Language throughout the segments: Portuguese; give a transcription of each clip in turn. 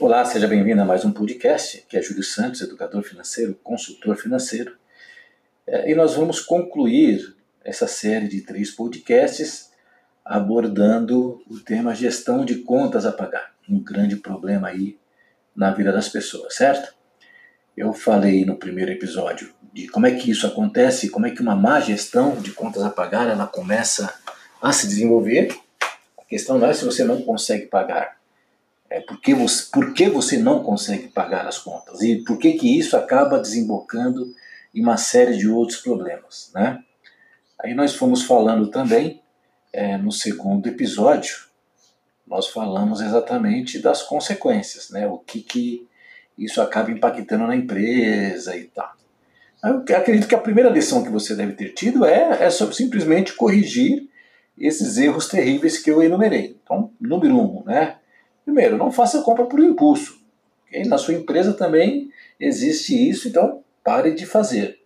Olá, seja bem-vindo a mais um podcast, que é Júlio Santos, educador financeiro, consultor financeiro. É, e nós vamos concluir essa série de três podcasts abordando o tema gestão de contas a pagar, um grande problema aí na vida das pessoas, certo? Eu falei no primeiro episódio de como é que isso acontece, como é que uma má gestão de contas a pagar ela começa a se desenvolver. A questão não é se você não consegue pagar, é, por, que você, por que você não consegue pagar as contas? E por que, que isso acaba desembocando em uma série de outros problemas? Né? Aí nós fomos falando também, é, no segundo episódio, nós falamos exatamente das consequências, né? o que, que isso acaba impactando na empresa e tal. Eu acredito que a primeira lição que você deve ter tido é, é simplesmente corrigir esses erros terríveis que eu enumerei. Então, número um, né? Primeiro, não faça compra por impulso. Okay? Na sua empresa também existe isso, então pare de fazer.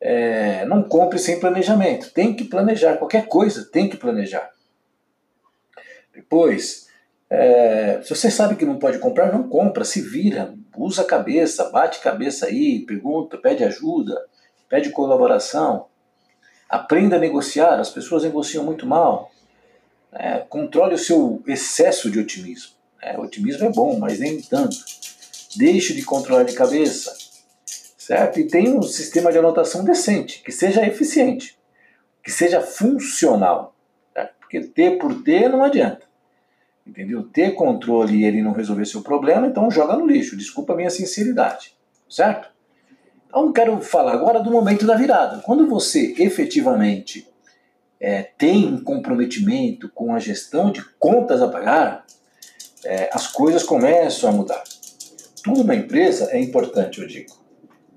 É, não compre sem planejamento. Tem que planejar. Qualquer coisa tem que planejar. Depois, é, se você sabe que não pode comprar, não compra, se vira, usa a cabeça, bate cabeça aí, pergunta, pede ajuda, pede colaboração. Aprenda a negociar, as pessoas negociam muito mal. É, controle o seu excesso de otimismo. É, otimismo é bom, mas nem tanto. Deixe de controlar de cabeça, certo? E tenha um sistema de anotação decente, que seja eficiente, que seja funcional. Certo? Porque ter por ter não adianta. Entendeu? Ter controle e ele não resolver seu problema, então joga no lixo. Desculpa a minha sinceridade. Certo? Então quero falar agora do momento da virada. Quando você efetivamente é, tem um comprometimento com a gestão de contas a pagar, é, as coisas começam a mudar. Tudo na empresa é importante, eu digo.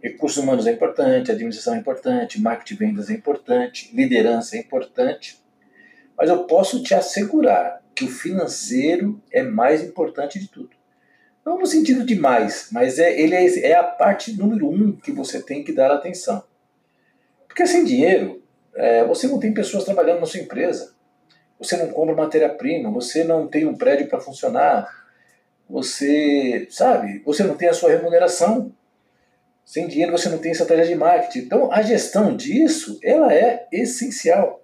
Recursos humanos é importante, administração é importante, marketing e vendas é importante, liderança é importante. Mas eu posso te assegurar que o financeiro é mais importante de tudo. Não no sentido de mais, mas é, ele é, é a parte número um que você tem que dar atenção. Porque sem dinheiro, é, você não tem pessoas trabalhando na sua empresa você não compra matéria-prima, você não tem um prédio para funcionar, você, sabe, você não tem a sua remuneração. Sem dinheiro você não tem estratégia de marketing. Então a gestão disso, ela é essencial.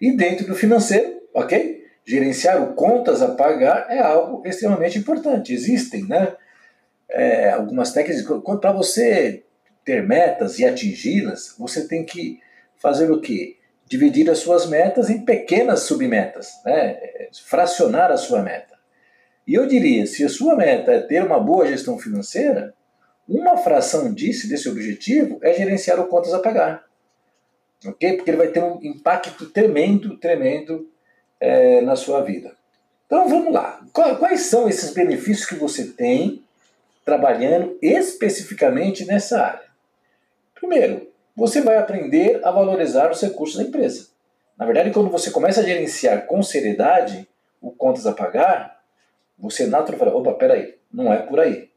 E dentro do financeiro, ok? Gerenciar o contas a pagar é algo extremamente importante. Existem, né? É, algumas técnicas para você ter metas e atingi-las, você tem que fazer o quê? Dividir as suas metas em pequenas submetas, né? fracionar a sua meta. E eu diria, se a sua meta é ter uma boa gestão financeira, uma fração disso, desse objetivo, é gerenciar o contas a pagar. Ok? Porque ele vai ter um impacto tremendo, tremendo é, na sua vida. Então vamos lá. Quais são esses benefícios que você tem trabalhando especificamente nessa área? Primeiro, você vai aprender a valorizar os recursos da empresa. Na verdade, quando você começa a gerenciar com seriedade o contas a pagar, você naturalmente fala, opa, peraí, não é por aí.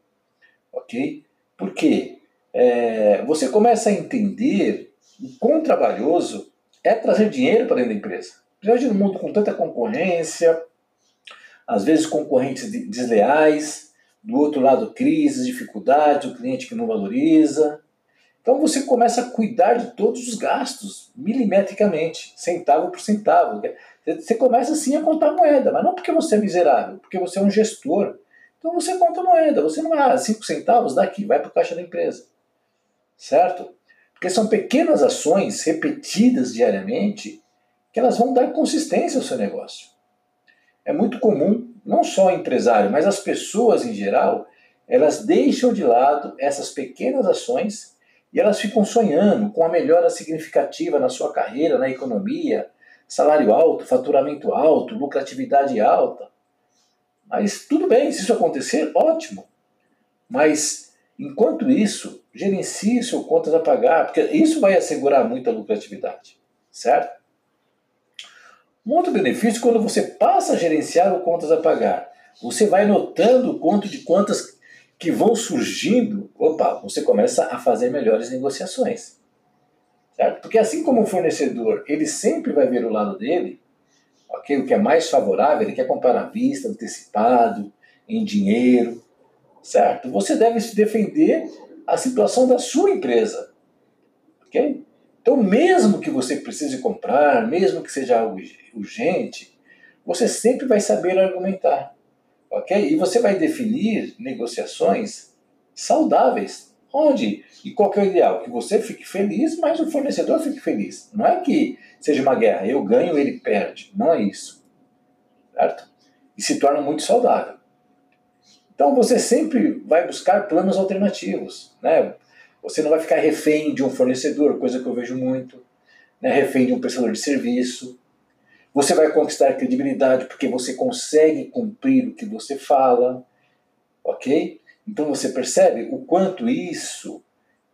Ok? Porque é, você começa a entender o quão trabalhoso é trazer dinheiro para dentro da empresa. Principalmente no mundo com tanta concorrência, às vezes concorrentes desleais, do outro lado crises, dificuldades, o cliente que não valoriza. Então você começa a cuidar de todos os gastos, milimetricamente, centavo por centavo. Você começa assim a contar moeda, mas não porque você é miserável, porque você é um gestor. Então você conta moeda, você não é 5 centavos daqui, vai para o caixa da empresa. Certo? Porque são pequenas ações repetidas diariamente que elas vão dar consistência ao seu negócio. É muito comum, não só o empresário, mas as pessoas em geral, elas deixam de lado essas pequenas ações e elas ficam sonhando com a melhora significativa na sua carreira, na economia, salário alto, faturamento alto, lucratividade alta. Mas tudo bem, se isso acontecer, ótimo. Mas enquanto isso, gerencie seu contas a pagar, porque isso vai assegurar muita lucratividade, certo? Um outro benefício, quando você passa a gerenciar o contas a pagar, você vai notando o quanto de quantas que vão surgindo, opa, você começa a fazer melhores negociações. Certo? Porque assim como o fornecedor, ele sempre vai ver o lado dele, okay? o que é mais favorável, ele quer comprar à vista, antecipado, em dinheiro, certo? Você deve se defender a situação da sua empresa, ok? Então, mesmo que você precise comprar, mesmo que seja algo urgente, você sempre vai saber argumentar, ok? E você vai definir negociações saudáveis, onde e qual que é o ideal? Que você fique feliz, mas o fornecedor fique feliz. Não é que seja uma guerra, eu ganho, ele perde. Não é isso, certo? E se torna muito saudável. Então você sempre vai buscar planos alternativos, né? Você não vai ficar refém de um fornecedor, coisa que eu vejo muito, né? refém de um prestador de serviço. Você vai conquistar credibilidade porque você consegue cumprir o que você fala, ok? Então você percebe o quanto isso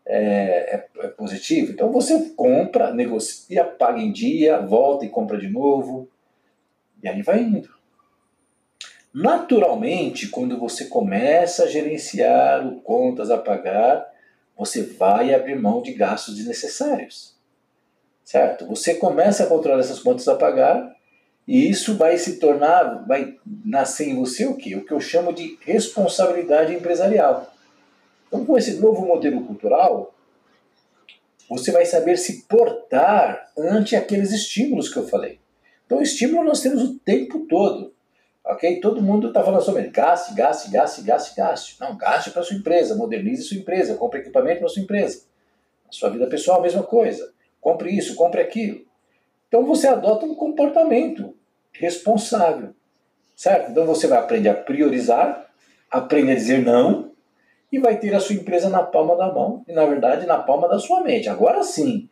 é, é, é positivo. Então você compra, negocia, paga em dia, volta e compra de novo, e aí vai indo. Naturalmente, quando você começa a gerenciar o contas a pagar, você vai abrir mão de gastos desnecessários. Certo? Você começa a controlar essas contas a pagar e isso vai se tornar, vai nascer em você o quê? O que eu chamo de responsabilidade empresarial. Então, com esse novo modelo cultural, você vai saber se portar ante aqueles estímulos que eu falei. Então, estímulo nós temos o tempo todo. Ok? Todo mundo está falando sobre gaste, gaste, gaste, gaste, gaste. Não, gaste para sua empresa, modernize sua empresa, compre equipamento para sua empresa. Na sua vida pessoal, a mesma coisa. Compre isso, compre aquilo. Então você adota um comportamento responsável, certo? Então você vai aprender a priorizar, aprender a dizer não e vai ter a sua empresa na palma da mão e, na verdade, na palma da sua mente. Agora sim,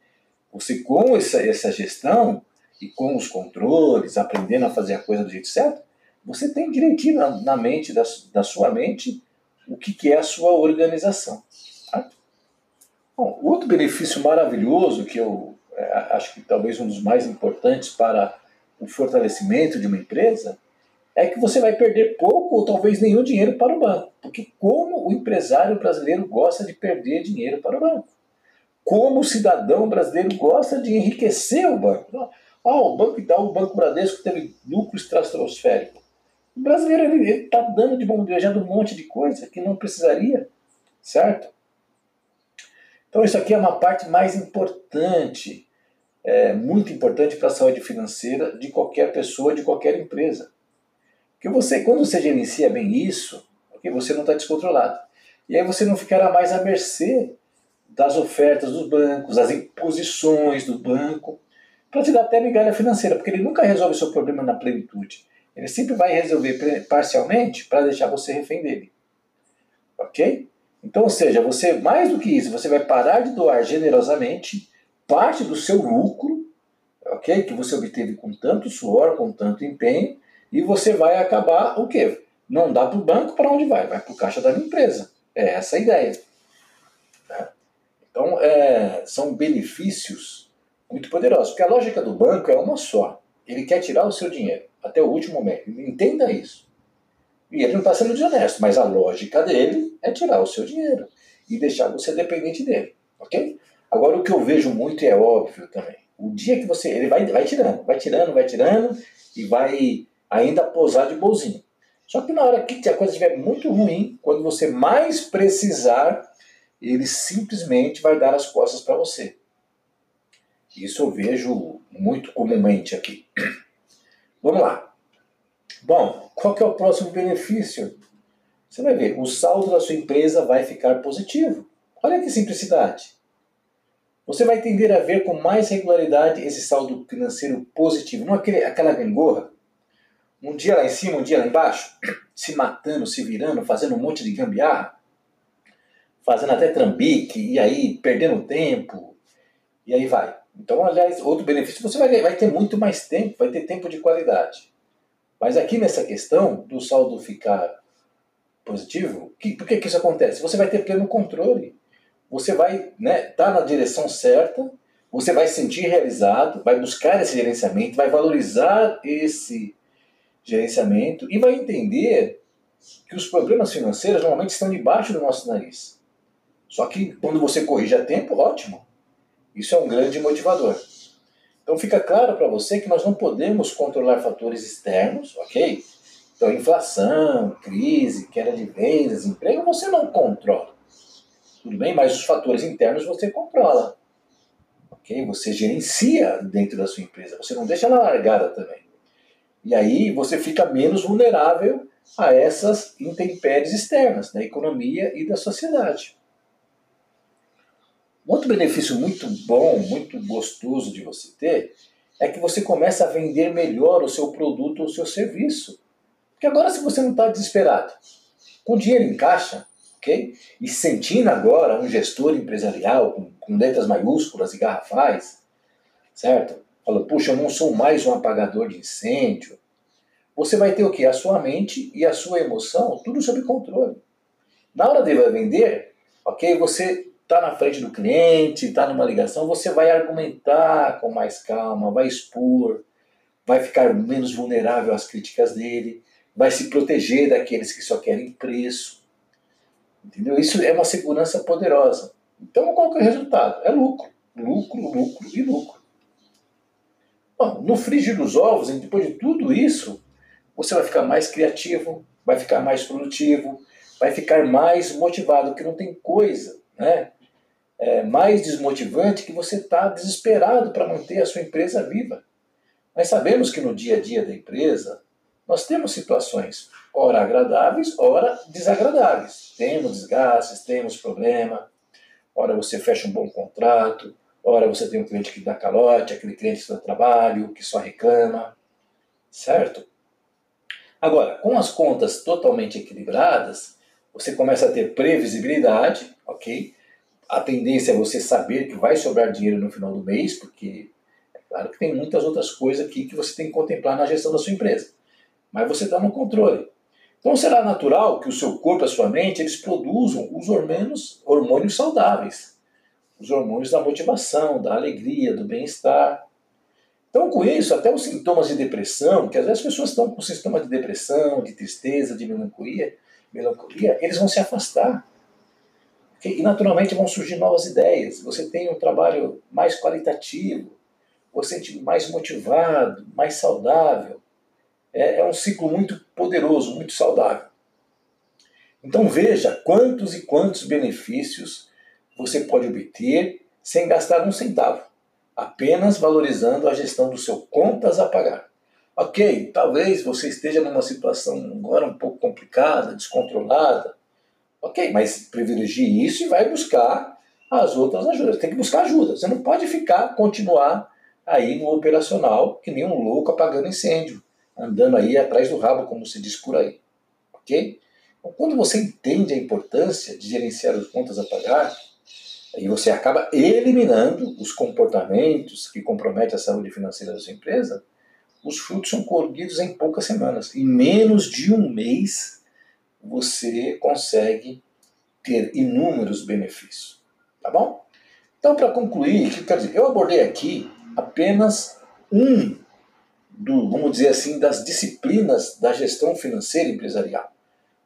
você com essa, essa gestão e com os controles, aprendendo a fazer a coisa do jeito certo, você tem direitinho na, na mente, da, da, sua mente, o que, que é a sua organização. Bom, outro benefício maravilhoso, que eu é, acho que talvez um dos mais importantes para o fortalecimento de uma empresa, é que você vai perder pouco ou talvez nenhum dinheiro para o banco. Porque como o empresário brasileiro gosta de perder dinheiro para o banco? Como o cidadão brasileiro gosta de enriquecer o banco? Ah, o Banco Itaú, o Banco Bradesco teve lucro estratosférico. O brasileiro está dando de bandejando um monte de coisa que não precisaria, certo? Então isso aqui é uma parte mais importante, é, muito importante para a saúde financeira de qualquer pessoa, de qualquer empresa. Porque você, quando você gerencia bem isso, porque você não está descontrolado. E aí você não ficará mais à mercê das ofertas dos bancos, das imposições do banco, para te dar até migalha financeira, porque ele nunca resolve o seu problema na plenitude. Ele sempre vai resolver parcialmente para deixar você refém dele. Ok? Então, ou seja, você, mais do que isso, você vai parar de doar generosamente parte do seu lucro, ok? Que você obteve com tanto suor, com tanto empenho, e você vai acabar o quê? Não dá para o banco, para onde vai? Vai para o caixa da empresa. É essa a ideia. Tá? Então, é, são benefícios muito poderosos, porque a lógica do banco é uma só. Ele quer tirar o seu dinheiro até o último momento. Entenda isso. E ele não está sendo desonesto, mas a lógica dele é tirar o seu dinheiro e deixar você dependente dele, ok? Agora o que eu vejo muito é óbvio também, o dia que você ele vai, vai tirando, vai tirando, vai tirando e vai ainda posar de bolzinho. Só que na hora que a coisa estiver muito ruim, quando você mais precisar, ele simplesmente vai dar as costas para você. Isso eu vejo muito comumente aqui. Vamos lá. Bom, qual que é o próximo benefício? Você vai ver, o saldo da sua empresa vai ficar positivo. Olha que simplicidade. Você vai tender a ver com mais regularidade esse saldo financeiro positivo. Não aquele, aquela gangorra. Um dia lá em cima, um dia lá embaixo, se matando, se virando, fazendo um monte de gambiarra, fazendo até trambique, e aí perdendo tempo, e aí vai. Então, aliás, outro benefício, você vai, vai ter muito mais tempo, vai ter tempo de qualidade. Mas aqui nessa questão do saldo ficar positivo, que, por que, que isso acontece? Você vai ter pleno controle. Você vai estar né, tá na direção certa, você vai se sentir realizado, vai buscar esse gerenciamento, vai valorizar esse gerenciamento e vai entender que os problemas financeiros normalmente estão debaixo do nosso nariz. Só que quando você corrige a tempo, ótimo. Isso é um grande motivador. Então fica claro para você que nós não podemos controlar fatores externos, ok? Então, inflação, crise, queda de vendas, emprego, você não controla. Tudo bem? Mas os fatores internos você controla. Ok? Você gerencia dentro da sua empresa. Você não deixa ela largada também. E aí você fica menos vulnerável a essas intempéries externas da economia e da sociedade. Outro benefício muito bom, muito gostoso de você ter é que você começa a vender melhor o seu produto ou o seu serviço. Porque agora, se você não está desesperado, com dinheiro em caixa, ok? E sentindo agora um gestor empresarial com, com letras maiúsculas e garrafais, certo? Falando, puxa, eu não sou mais um apagador de incêndio. Você vai ter o quê? A sua mente e a sua emoção, tudo sob controle. Na hora de vender, ok? Você está na frente do cliente, está numa ligação, você vai argumentar com mais calma, vai expor, vai ficar menos vulnerável às críticas dele vai se proteger daqueles que só querem preço. Entendeu? Isso é uma segurança poderosa. Então, qual que é o resultado? É lucro. Lucro, lucro e lucro. Bom, no frigir dos ovos, depois de tudo isso, você vai ficar mais criativo, vai ficar mais produtivo, vai ficar mais motivado, porque não tem coisa né, é mais desmotivante que você estar tá desesperado para manter a sua empresa viva. Nós sabemos que no dia a dia da empresa, nós temos situações, ora agradáveis, ora desagradáveis. Temos desgastes, temos problema. Ora você fecha um bom contrato, ora você tem um cliente que dá calote, aquele cliente que dá trabalho, que só reclama, certo? Agora, com as contas totalmente equilibradas, você começa a ter previsibilidade, ok? A tendência é você saber que vai sobrar dinheiro no final do mês, porque é claro que tem muitas outras coisas aqui que você tem que contemplar na gestão da sua empresa mas você está no controle. Então será natural que o seu corpo e a sua mente eles produzam os hormônios, hormônios saudáveis, os hormônios da motivação, da alegria, do bem-estar. Então com isso, até os sintomas de depressão, que às vezes as pessoas estão com sintomas de depressão, de tristeza, de melancolia, melancolia, eles vão se afastar. E naturalmente vão surgir novas ideias. Você tem um trabalho mais qualitativo, você sente mais motivado, mais saudável é, é um ciclo muito poderoso, muito saudável. Então veja quantos e quantos benefícios você pode obter sem gastar um centavo, apenas valorizando a gestão do seu contas a pagar. Ok, talvez você esteja numa situação agora um pouco complicada, descontrolada. Ok, mas privilegie isso e vai buscar as outras ajudas. Tem que buscar ajuda. Você não pode ficar, continuar aí no operacional que nem um louco apagando incêndio andando aí atrás do rabo, como se diz por aí. Ok? Então, quando você entende a importância de gerenciar as contas a pagar, aí você acaba eliminando os comportamentos que comprometem a saúde financeira da sua empresa, os frutos são colhidos em poucas semanas. Em menos de um mês, você consegue ter inúmeros benefícios. Tá bom? Então, para concluir, quer dizer, eu abordei aqui apenas um do, vamos dizer assim, das disciplinas da gestão financeira empresarial.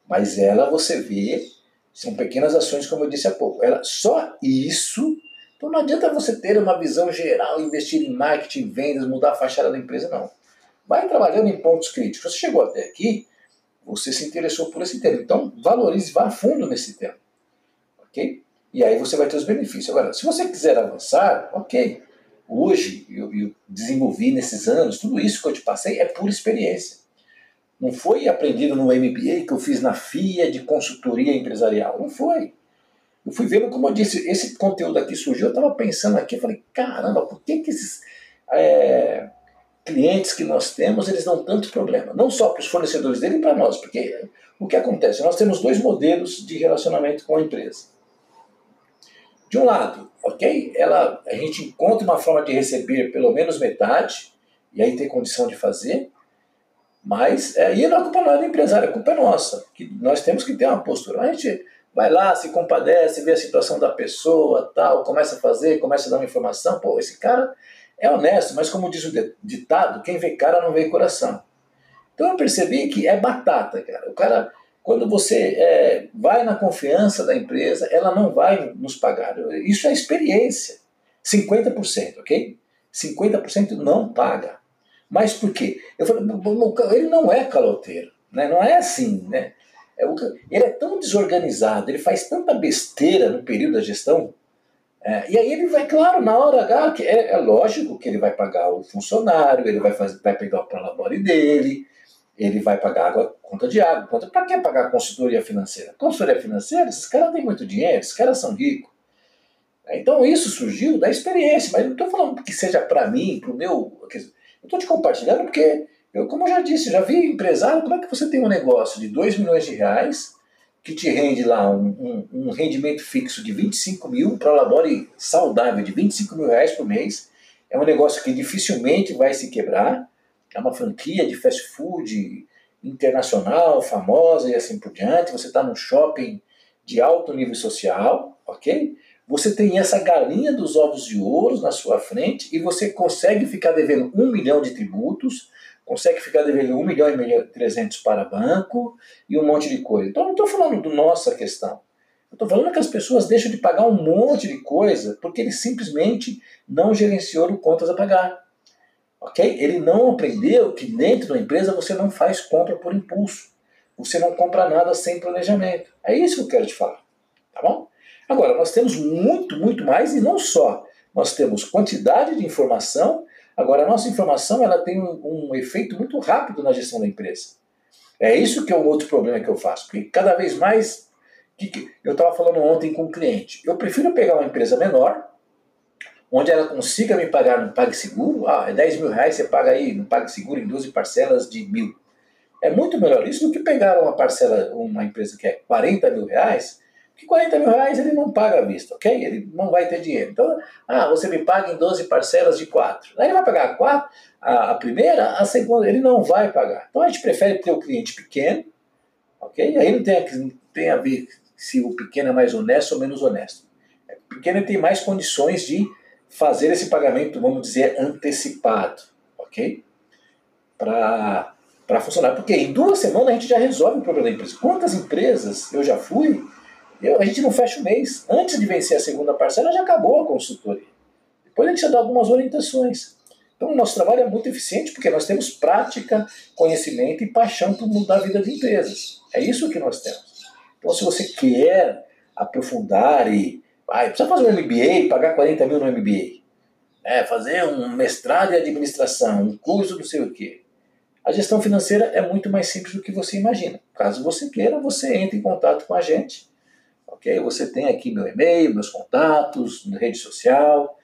Mas ela, você vê, são pequenas ações, como eu disse há pouco. Ela, só isso, então não adianta você ter uma visão geral, investir em marketing, vendas, mudar a fachada da empresa, não. Vai trabalhando em pontos críticos. Você chegou até aqui, você se interessou por esse tema. Então, valorize, vá a fundo nesse tema. Ok? E aí você vai ter os benefícios. Agora, se você quiser avançar, ok hoje eu, eu desenvolvi nesses anos, tudo isso que eu te passei é pura experiência. Não foi aprendido no MBA que eu fiz na FIA de consultoria empresarial. Não foi. Eu fui vendo, como eu disse, esse conteúdo aqui surgiu, eu estava pensando aqui, eu falei, caramba, por que, que esses é, clientes que nós temos, eles dão tanto problema? Não só para os fornecedores dele e para nós, porque o que acontece? Nós temos dois modelos de relacionamento com a empresa. De um lado, ok? Ela, a gente encontra uma forma de receber pelo menos metade, e aí tem condição de fazer, mas é, e não é culpa não é do empresário, a culpa é nossa, que nós temos que ter uma postura. A gente vai lá, se compadece, vê a situação da pessoa, tal, começa a fazer, começa a dar uma informação, pô, esse cara é honesto, mas como diz o ditado, quem vê cara não vê coração. Então eu percebi que é batata, cara. O cara quando você é, vai na confiança da empresa, ela não vai nos pagar. Isso é experiência. 50%, ok? 50% não paga. Mas por quê? Eu falei, ele não é caloteiro. Né? Não é assim. Né? É ele é tão desorganizado, ele faz tanta besteira no período da gestão. É, e aí ele vai, claro, na hora H, é, é, lógico que ele vai pagar o funcionário, ele vai, fazer, vai pegar o prolabore dele, ele vai pagar água, conta de água. Conta, para que pagar consultoria financeira? Consultoria financeira, esses caras têm muito dinheiro, esses caras são ricos. Então isso surgiu da experiência, mas não estou falando que seja para mim, para o meu. Eu estou te compartilhando porque, eu, como eu já disse, já vi empresário, como é que você tem um negócio de 2 milhões de reais que te rende lá um, um, um rendimento fixo de 25 mil para labore saudável de 25 mil reais por mês. É um negócio que dificilmente vai se quebrar é uma franquia de fast food internacional, famosa e assim por diante. Você está num shopping de alto nível social, ok? Você tem essa galinha dos ovos de ouro na sua frente e você consegue ficar devendo um milhão de tributos, consegue ficar devendo um milhão e trezentos para banco e um monte de coisa. Então, não estou falando do nossa questão. Estou falando que as pessoas deixam de pagar um monte de coisa porque ele simplesmente não gerenciou contas a pagar ok? Ele não aprendeu que dentro da empresa você não faz compra por impulso. Você não compra nada sem planejamento. É isso que eu quero te falar, tá bom? Agora, nós temos muito, muito mais e não só. Nós temos quantidade de informação. Agora, a nossa informação ela tem um, um efeito muito rápido na gestão da empresa. É isso que é um outro problema que eu faço. Porque cada vez mais. Eu estava falando ontem com um cliente. Eu prefiro pegar uma empresa menor, onde ela consiga me pagar no PagSeguro, ah, é 10 mil reais, você paga aí no PagSeguro em 12 parcelas de mil. É muito melhor isso do que pegar uma parcela, uma empresa que é 40 mil reais, que 40 mil reais ele não paga à vista, ok? Ele não vai ter dinheiro. Então, ah, você me paga em 12 parcelas de 4. Aí ele vai pagar a, 4, a, a primeira, a segunda, ele não vai pagar. Então a gente prefere ter o cliente pequeno, ok? Aí não tem, não tem a ver se o pequeno é mais honesto ou menos honesto. O pequeno tem mais condições de fazer esse pagamento, vamos dizer, antecipado, ok? Para funcionar. Porque em duas semanas a gente já resolve o problema da empresa. Quantas empresas eu já fui, eu, a gente não fecha o mês. Antes de vencer a segunda parcela, já acabou a consultoria. Depois a gente já dá algumas orientações. Então o nosso trabalho é muito eficiente porque nós temos prática, conhecimento e paixão por mudar a vida de empresas. É isso que nós temos. Então se você quer aprofundar e Vai, precisa fazer um MBA, pagar 40 mil no MBA. É, fazer um mestrado em administração, um curso não sei o quê. A gestão financeira é muito mais simples do que você imagina. Caso você queira, você entre em contato com a gente. Ok? Você tem aqui meu e-mail, meus contatos, rede social.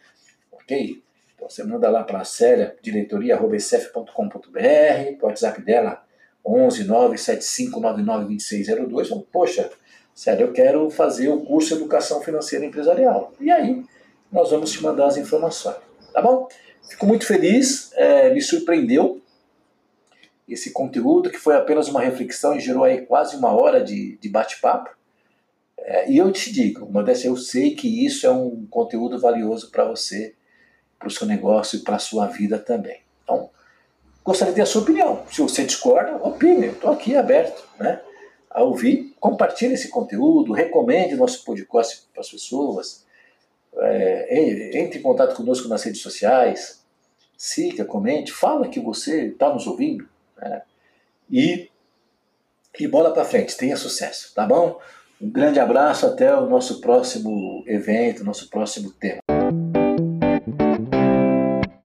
Ok? Então você manda lá para a Célia, diretoria.com.br, o WhatsApp dela 11 975 99 2602. Poxa, Sério, eu quero fazer o curso de Educação Financeira Empresarial. E aí, nós vamos te mandar as informações. Tá bom? Fico muito feliz, é, me surpreendeu esse conteúdo, que foi apenas uma reflexão e gerou aí quase uma hora de, de bate-papo. É, e eu te digo, Modéstia, eu sei que isso é um conteúdo valioso para você, para o seu negócio e para a sua vida também. Então, gostaria de ter a sua opinião. Se você discorda, opine, estou aqui aberto. Né? a ouvir, compartilhe esse conteúdo, recomende nosso podcast para as pessoas, é, entre em contato conosco nas redes sociais, siga, comente, fala que você está nos ouvindo né? e, e bola para frente, tenha sucesso, tá bom? Um grande abraço, até o nosso próximo evento, nosso próximo tema.